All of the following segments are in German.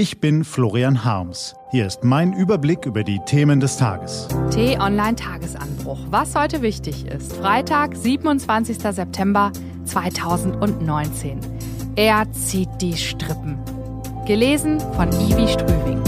Ich bin Florian Harms. Hier ist mein Überblick über die Themen des Tages. T-Online Tagesanbruch. Was heute wichtig ist. Freitag, 27. September 2019. Er zieht die Strippen. Gelesen von Ivi Strüving.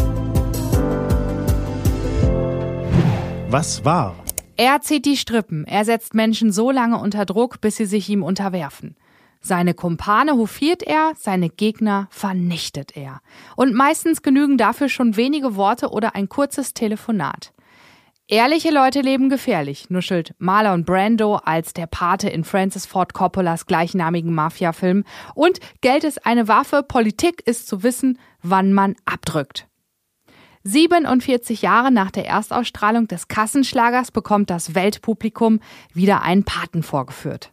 Was war? Er zieht die Strippen. Er setzt Menschen so lange unter Druck, bis sie sich ihm unterwerfen. Seine Kumpane hofiert er, seine Gegner vernichtet er. Und meistens genügen dafür schon wenige Worte oder ein kurzes Telefonat. Ehrliche Leute leben gefährlich, nuschelt Marlon Brando als der Pate in Francis Ford Coppolas gleichnamigen Mafia-Film. Und Geld ist eine Waffe, Politik ist zu wissen, wann man abdrückt. 47 Jahre nach der Erstausstrahlung des Kassenschlagers bekommt das Weltpublikum wieder einen Paten vorgeführt.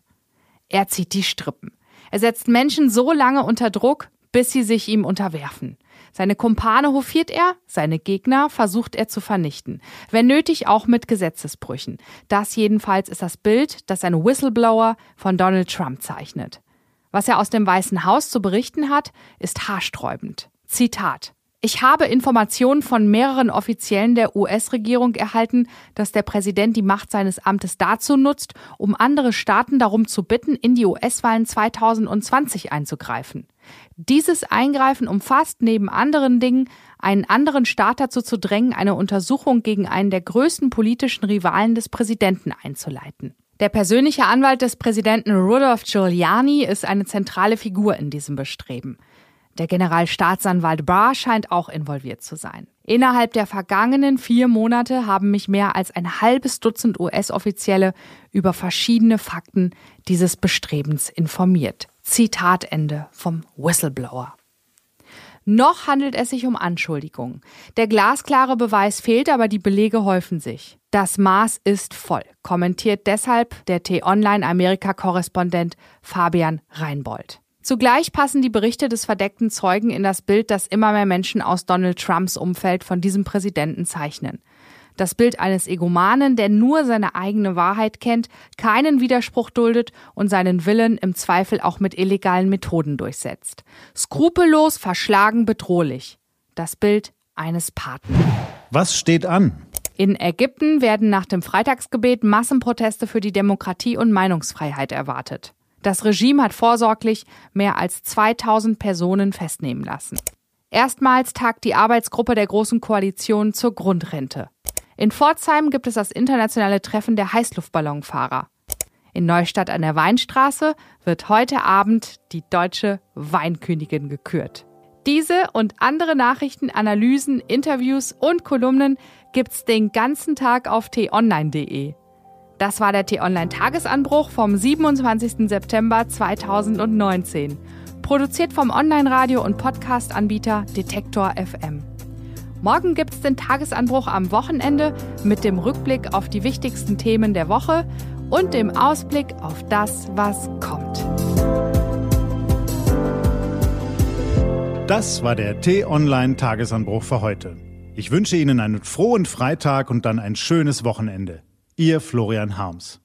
Er zieht die Strippen. Er setzt Menschen so lange unter Druck, bis sie sich ihm unterwerfen. Seine Kumpane hofiert er, seine Gegner versucht er zu vernichten. Wenn nötig auch mit Gesetzesbrüchen. Das jedenfalls ist das Bild, das ein Whistleblower von Donald Trump zeichnet. Was er aus dem Weißen Haus zu berichten hat, ist haarsträubend. Zitat. Ich habe Informationen von mehreren Offiziellen der US-Regierung erhalten, dass der Präsident die Macht seines Amtes dazu nutzt, um andere Staaten darum zu bitten, in die US-Wahlen 2020 einzugreifen. Dieses Eingreifen umfasst neben anderen Dingen, einen anderen Staat dazu zu drängen, eine Untersuchung gegen einen der größten politischen Rivalen des Präsidenten einzuleiten. Der persönliche Anwalt des Präsidenten Rudolph Giuliani ist eine zentrale Figur in diesem Bestreben. Der Generalstaatsanwalt Barr scheint auch involviert zu sein. Innerhalb der vergangenen vier Monate haben mich mehr als ein halbes Dutzend US-Offizielle über verschiedene Fakten dieses Bestrebens informiert. Zitat Ende vom Whistleblower. Noch handelt es sich um Anschuldigungen. Der glasklare Beweis fehlt, aber die Belege häufen sich. Das Maß ist voll, kommentiert deshalb der T-Online-Amerika-Korrespondent Fabian Reinbold. Zugleich passen die Berichte des verdeckten Zeugen in das Bild, das immer mehr Menschen aus Donald Trumps Umfeld von diesem Präsidenten zeichnen. Das Bild eines Egomanen, der nur seine eigene Wahrheit kennt, keinen Widerspruch duldet und seinen Willen im Zweifel auch mit illegalen Methoden durchsetzt. Skrupellos, verschlagen, bedrohlich. Das Bild eines Paten. Was steht an? In Ägypten werden nach dem Freitagsgebet Massenproteste für die Demokratie und Meinungsfreiheit erwartet. Das Regime hat vorsorglich mehr als 2000 Personen festnehmen lassen. Erstmals tagt die Arbeitsgruppe der Großen Koalition zur Grundrente. In Pforzheim gibt es das internationale Treffen der Heißluftballonfahrer. In Neustadt an der Weinstraße wird heute Abend die deutsche Weinkönigin gekürt. Diese und andere Nachrichten, Analysen, Interviews und Kolumnen gibt's den ganzen Tag auf t-online.de. Das war der T-Online-Tagesanbruch vom 27. September 2019. Produziert vom Online-Radio- und Podcast-Anbieter Detektor FM. Morgen gibt es den Tagesanbruch am Wochenende mit dem Rückblick auf die wichtigsten Themen der Woche und dem Ausblick auf das, was kommt. Das war der T-Online-Tagesanbruch für heute. Ich wünsche Ihnen einen frohen Freitag und dann ein schönes Wochenende. Ihr Florian Harms.